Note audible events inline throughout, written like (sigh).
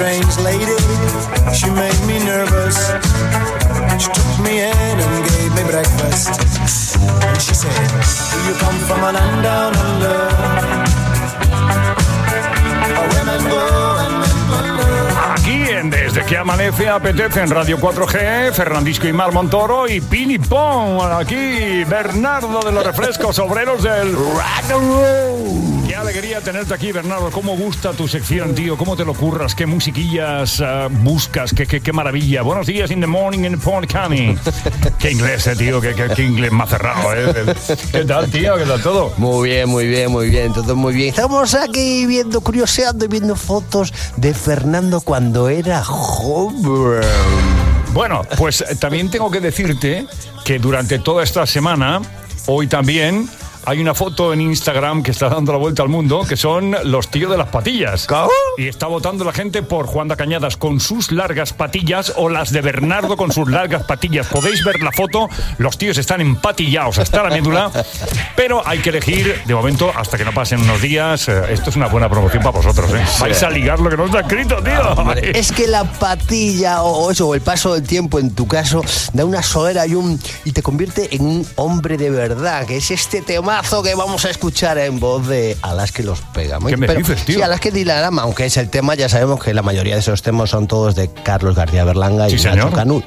strange lady. She made me nervous. She took me in and gave me breakfast. And she said, Do you come from a land down under? Aquí en Desde que amanece apetece en Radio 4G, Fernandisco y Mar Montoro y Pini Pong. Aquí Bernardo de los refrescos obreros del rock and roll. Qué alegría tenerte aquí, Bernardo. ¿Cómo gusta tu sección, tío? ¿Cómo te lo curras? ¿Qué musiquillas ah, buscas? ¿Qué, qué, qué maravilla? Buenos días in the morning in the Pond County. Qué inglés, eh, tío. Qué, qué- qué inglés más cerrado, eh. ¿Qué tal, tío? ¿Qué tal todo? Muy bien, muy bien, muy bien, todo muy bien. Estamos aquí viendo, curioseando y viendo fotos de Fernando cuando era joven. Bueno, pues eh, también tengo que decirte que durante toda esta semana, hoy también, hay una foto en Instagram que está dando la vuelta al mundo, que son los tíos de las patillas. ¿Cómo? Y está votando la gente por Juan de Cañadas con sus largas patillas o las de Bernardo con sus largas patillas. Podéis ver la foto, los tíos están empatillados hasta la médula, pero hay que elegir, de momento, hasta que no pasen unos días. eh, Esto es una buena promoción para vosotros, ¿eh? Vais a ligar lo que no está escrito, tío. Es que la patilla o o eso, o el paso del tiempo en tu caso, da una solera y, un, y te convierte en un hombre de verdad, que es este temazo que vamos a escuchar en voz de A las que los pegamos. ¿Qué me dices, tío? Sí, a las que Dilarama, aunque es el tema, ya sabemos que la mayoría de esos temas son todos de Carlos García Berlanga y Sí, Nacho señor. Canut.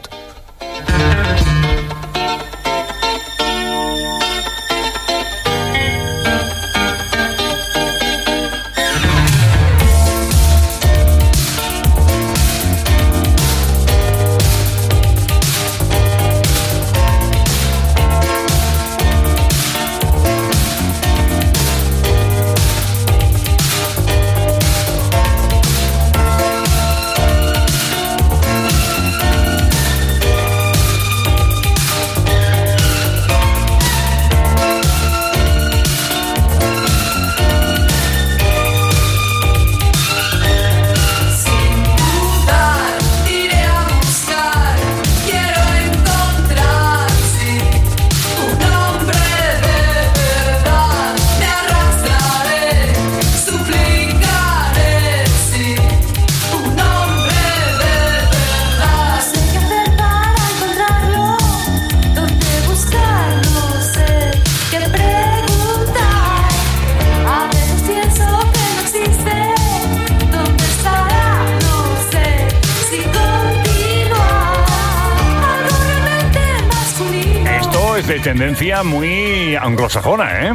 Tendencia muy anglosajona, ¿eh?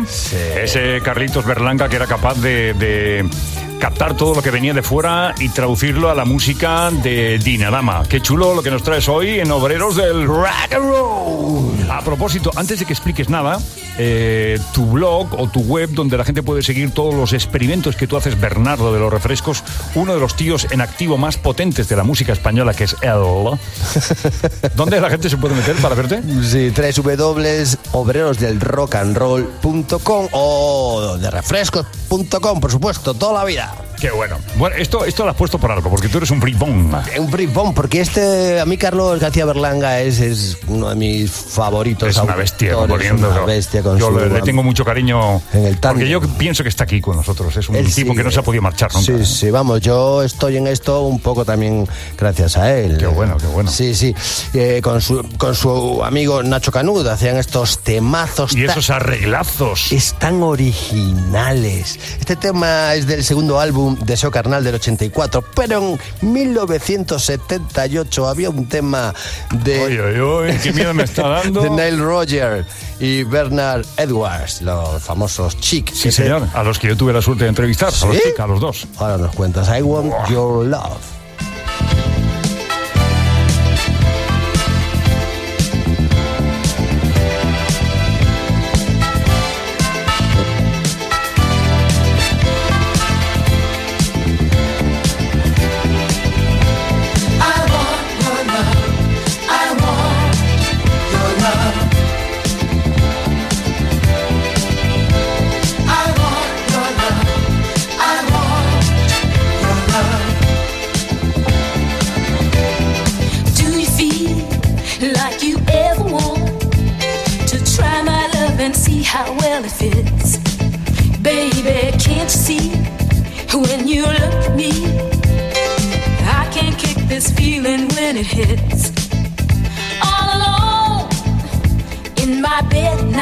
Ese Carlitos Berlanga que era capaz de, de captar todo lo que venía de fuera y traducirlo a la música de Dinarama. Qué chulo lo que nos traes hoy en Obreros del Rock and Roll. A propósito, antes de que expliques nada, eh, tu blog o tu web donde la gente puede seguir todos los experimentos que tú haces, Bernardo de los Refrescos, uno de los tíos en activo más potentes de la música española, que es él. (laughs) ¿Dónde la gente se puede meter para verte? Sí, www.obrerosdelrockandroll.com o de refrescos.com, por supuesto, toda la vida. Qué bueno. Bueno, esto, esto lo has puesto por algo, porque tú eres un bribón. Un bribón, porque este, a mí Carlos García Berlanga es, es uno de mis favoritos. Es una bestia autores. Una bestia con Yo su- le, le tengo mucho cariño. En el porque yo pienso que está aquí con nosotros. Es un Él tipo que sigue. no se ha podido marchar nunca. Sí, sí, vamos, yo estoy en esto un poco también gracias a él. Qué bueno, qué bueno. Sí, sí. Eh, con, su, con su amigo Nacho Canud hacían estos temazos. Y esos arreglazos. están originales. Este tema es del segundo álbum Deseo Carnal del 84, pero en 1978 había un tema de, Oye, oye, oye, qué miedo me está dando. (laughs) de Neil Roger y Bernard Edwards, los famosos Chic. Sí, señor. A los que yo tuve la suerte de entrevistar. A los ¿Sí? chicos, a los dos. Ahora nos cuentas, I Want Your Love.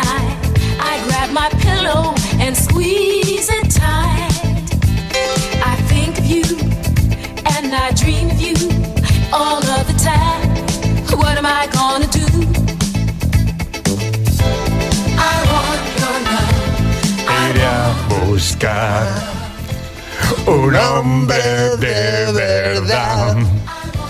I grab my pillow and squeeze it tight. I think of you and I dream of you all of the time. What am I gonna do? I want buscar un hombre de verdad.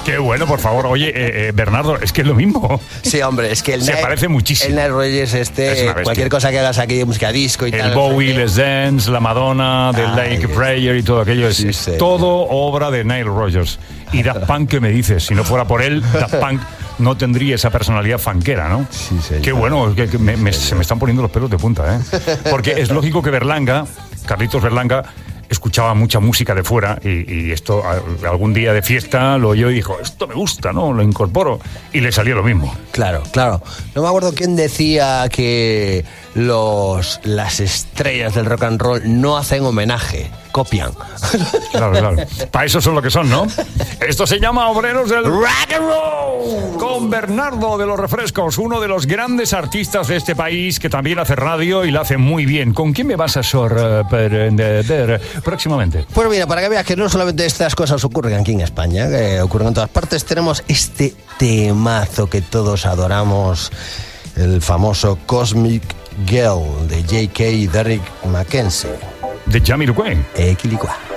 Qué bueno, por favor. Oye, eh, eh, Bernardo, es que es lo mismo. Sí, hombre, es que el Se parece muchísimo. El Nile Rogers Es este, cualquier cosa que hagas aquí de música disco y tal. El Bowie, Les Dance, la Madonna, The Lake. Prayer y todo aquello es, Sí, es sí. todo obra de Nile Rogers. Y Daft (laughs) Punk, ¿qué me dices? Si no fuera por él, Daft Punk no tendría esa personalidad fanquera, ¿no? Sí, señor. Qué bueno, que, que me- me- se me están poniendo los pelos de punta, ¿eh? Porque es lógico que Berlanga, Carlitos Berlanga, escuchaba mucha música de fuera y, esto algún día de fiesta lo oyó y dijo, esto me gusta, ¿no? Lo incorporo. Y le salió lo mismo. Claro, claro. No me acuerdo quién decía que los, las estrellas del rock and roll no hacen homenaje, copian. Claro, claro. Para eso son lo que son, ¿no? Esto se llama Obreros del Rock and Roll. Con Bernardo de los Refrescos, uno de los grandes artistas de este país que también hace radio y la hace muy bien. ¿Con quién me vas a sorprender próximamente? Pues mira, para que veas que no solamente estas cosas ocurren aquí en España, que ocurren en todas partes, tenemos este temazo que todos adoramos, el famoso Cosmic Girl de J.K. y Derrick Mackenzie. De Jamiroquai. Equilicua.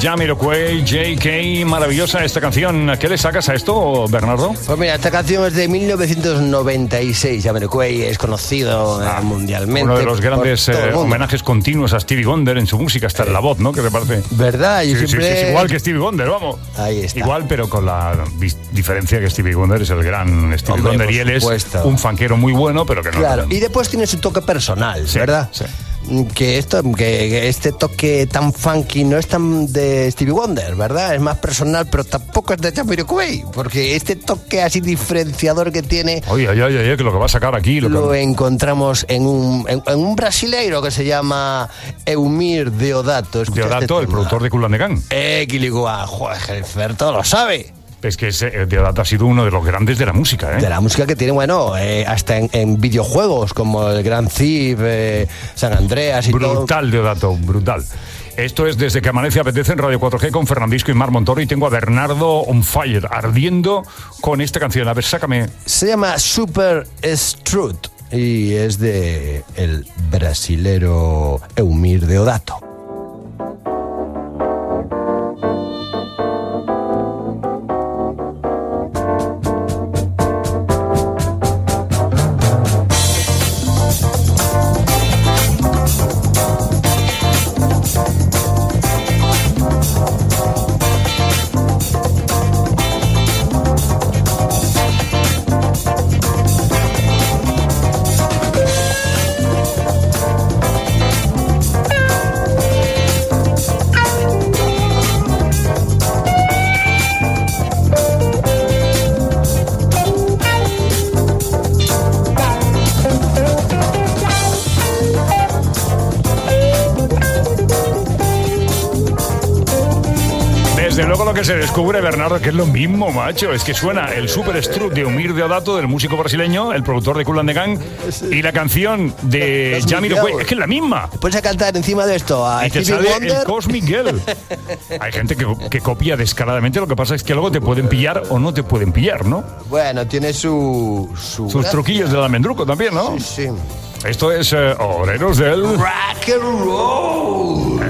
Jamiroquai, J.K. Maravillosa esta canción. ¿Qué le sacas a esto, Bernardo? Pues mira, esta canción es de 1996. Jamiroquai es conocido eh, mundialmente. Uno de los grandes eh, homenajes continuos a Stevie Wonder en su música, hasta en la voz, ¿no? Que te parece. ¿Verdad? Yo Sí, sí, sí, es igual que Stevie Wonder, vamos. Ahí está. Igual, pero con la diferencia que Stevie Wonder es el gran Stevie Hombre, Wonder y él es un fanquero muy bueno, pero que no. Claro, y después tiene su toque personal, ¿verdad? sí. Que esto, que, este toque tan funky no es tan de Stevie Wonder, ¿verdad? Es más personal, pero tampoco es de Jamiroquai, porque este toque así diferenciador que tiene Oye, oye, oye, que lo que va a sacar aquí. Lo lo que... encontramos en un, en, en un brasileiro que se llama Eumir Deodato. Escucha este Deodato, el productor de Culandegán. Eh, Quiligua, joder, el Ferto lo sabe. Es que ese, eh, Deodato ha sido uno de los grandes de la música, ¿eh? De la música que tiene, bueno, eh, hasta en, en videojuegos como el Gran Thief, eh, San Andreas y todo. Brutal, Deodato, brutal. Esto es Desde que amanece apetece en Radio 4G con Fernandisco y Mar Montoro y tengo a Bernardo on fire, ardiendo con esta canción. A ver, sácame. Se llama Super Strut y es de el brasilero Eumir Deodato. Se descubre, Bernardo, que es lo mismo, macho. Es que suena el Super Struck de Humir Deodato, del músico brasileño, el productor de Cool and the Gang, y la canción de Girl. Es que es la misma. Puedes a cantar encima de esto a Y te Stevie sale Wonder. el Cosmic Girl. Hay gente que, que copia descaradamente, lo que pasa es que luego te pueden pillar o no te pueden pillar, ¿no? Bueno, tiene su. su Sus gracia. truquillos del almendruco también, ¿no? Sí, sí. Esto es eh, Obreros del... Rock and roll.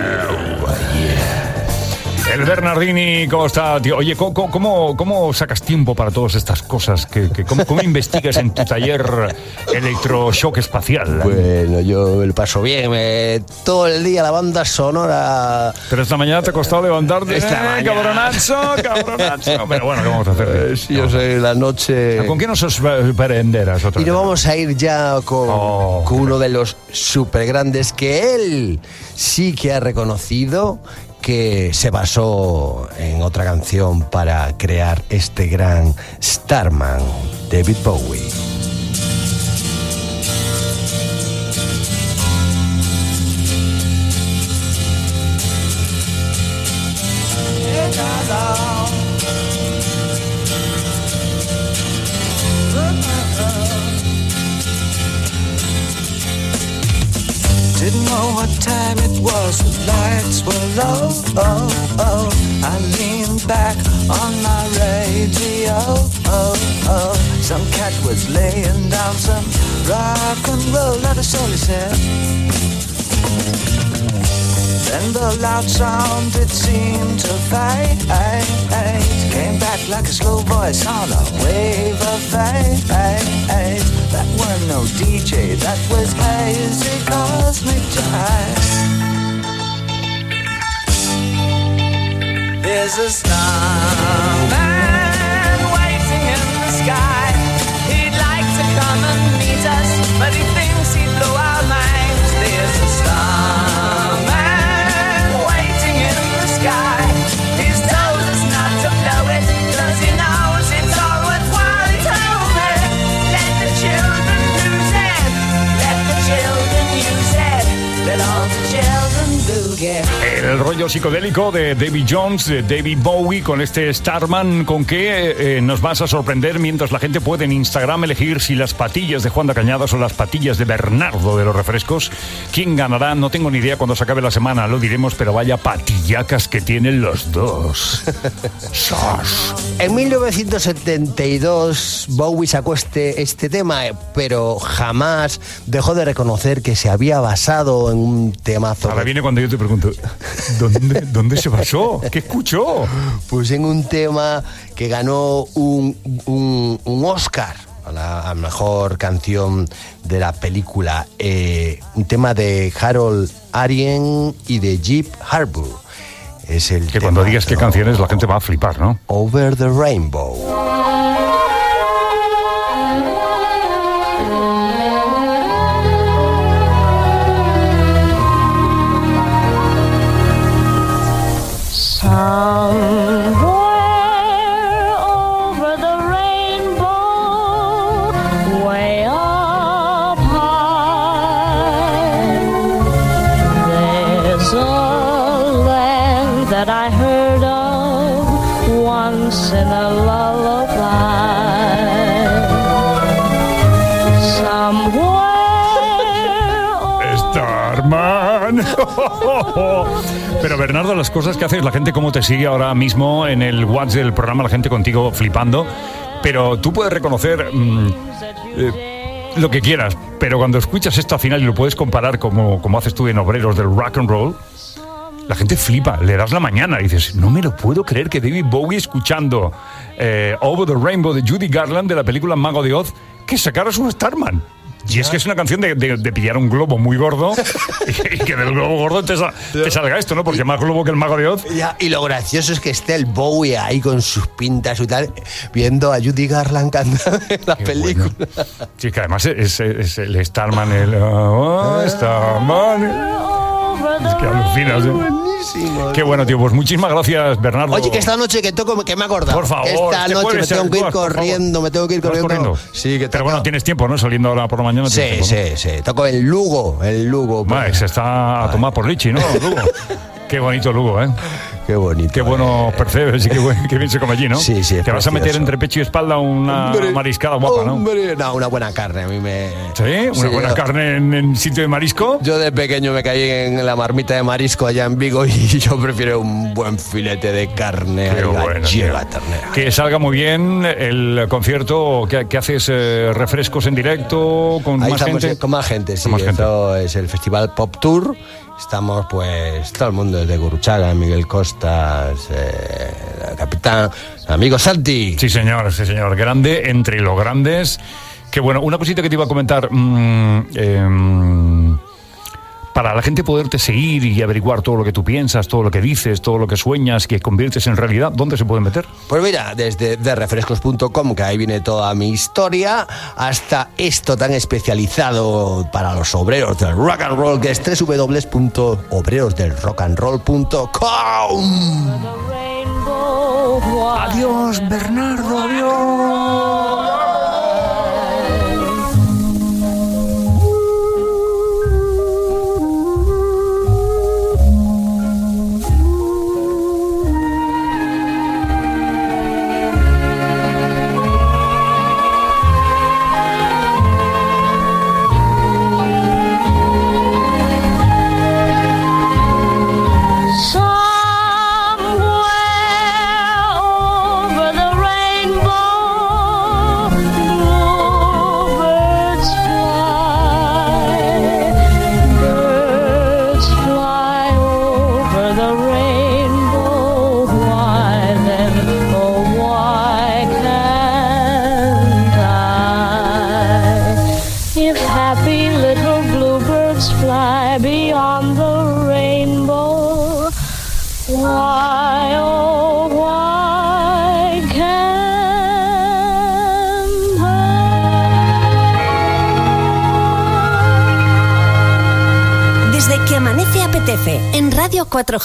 Bernardini, ¿cómo está, tío? Oye, ¿cómo, cómo, cómo sacas tiempo para todas estas cosas? que que- cómo, cómo investigas en tu taller electroshock espacial? Bueno, yo lo paso bien. me- todo el día la banda sonora. Pero esta mañana te ha costado levantarte. Esta ¡Eh, mañana. cabronazo, cabronazo! Pero bueno, ¿qué vamos a hacer? Eh, sí, yo sé, la noche. ¿Con qué nos sorprenderás otra Y nos vamos a ir ya con, Oh. con uno de los super grandes que él sí que ha reconocido que se basó en otra canción para crear este gran Starman, David Bowie. What time it was, the lights were low. Oh, oh. I leaned back on my radio. Oh, oh. Some cat was laying down some rock and roll, not a soul he said. Then the loud sound it seemed to fade Came back like a slow voice on a wave of fate That weren't no DJ, that was hazy cosmic jive There's a starman waiting in the sky. He'd like to come and meet us But he thinks he'd blow get El rollo psicodélico de David Jones, de David Bowie, con este Starman, con que eh, nos vas a sorprender mientras la gente puede en Instagram elegir si las patillas de Juan de Cañadas o las patillas de Bernardo de los refrescos. ¿Quién ganará? No tengo ni idea cuando se acabe la semana, lo diremos, pero vaya patillacas que tienen los dos. (laughs) Sos. En 1972 Bowie sacó este, este tema, eh, pero jamás dejó de reconocer que se había basado en un temazo. Ahora viene cuando yo te pregunto, ¿dónde, dónde se basó? ¿Qué escuchó? Pues en un tema que ganó un, un- un Oscar a la a mejor canción de la película. eh, un tema de Harold Arien y de Jeep Harbour. Es el Que cuando digas qué canciones la gente va a flipar, ¿no? Over the Rainbow. Las cosas que haces, la gente cómo te sigue ahora mismo en el WhatsApp del programa, la gente contigo flipando. Pero tú puedes reconocer mm, eh, lo que quieras, pero cuando escuchas esto al final y lo puedes comparar como, como haces tú en Obreros del Rock and Roll, la gente flipa, le das la mañana y dices, no me lo puedo creer que David Bowie escuchando eh, Over the Rainbow de Judy Garland de la película Mago de Oz, que sacaras un Starman. Y es que es una canción de, de- de pillar un globo muy gordo (laughs) y, que del globo gordo te, sa- te salga esto, ¿no? Porque más globo que el Mago de Oz. Ya, y lo gracioso es que esté el Bowie ahí con sus pintas y tal, viendo a Judy Garland cantar en la Qué película. bueno. Sí, que además es, es el Starman, el oh, Starman. Es que alucinas, ¿eh? Buenísimo. Qué bueno, tío. Pues muchísimas gracias, Bernardo. Oye, que esta noche que toco, que me he acordado. Por favor, que esta este noche me tengo que tú ir corriendo, me tengo que ir ¿Vas corriendo. Sí, que Pero bueno, tienes tiempo, ¿no? Saliendo ahora por la mañana. Sí, tiempo, ¿no? sí, sí. Toco en Lugo, en Lugo. Vale, se está a tomar por Lichi, ¿no? Lugo. (laughs) Qué bonito Lugo, ¿eh? Qué bonito. Qué bueno eh. percebes y qué, buen- qué bien se come allí, ¿no? Sí, sí, Te vas a meter precioso. entre pecho y espalda una Hombre, mariscada guapa, ¿no? Hombre, no, una buena carne. A mí me. Sí, una buena yo- carne en, en sitio de marisco. Yo de pequeño me caí en la marmita de marisco allá en Vigo y (laughs) yo prefiero un buen filete de carne Qué bueno, tío. ternera. Que salga muy bien el concierto. que haces? eh, ¿Refrescos en directo con Ahí más gente? con más gente, sí. Más gente. Esto es el Festival Pop Tour. Estamos, pues, todo el mundo desde Guruchaga, Miguel Costas, eh, capitán, amigo Santi. Sí, señor, sí, señor. Grande entre los grandes. Que bueno, una cosita que te iba a comentar. mm, em, para la gente poderte seguir y averiguar todo lo que tú piensas, todo lo que dices, todo lo que sueñas, que conviertes en realidad, ¿dónde se pueden meter? Pues mira, desde derefrescos.com, que ahí viene toda mi historia, hasta esto tan especializado para los obreros del rock and roll, que es www.obrerosdelrockandroll.com. Adiós, Bernardo, adiós. 4G.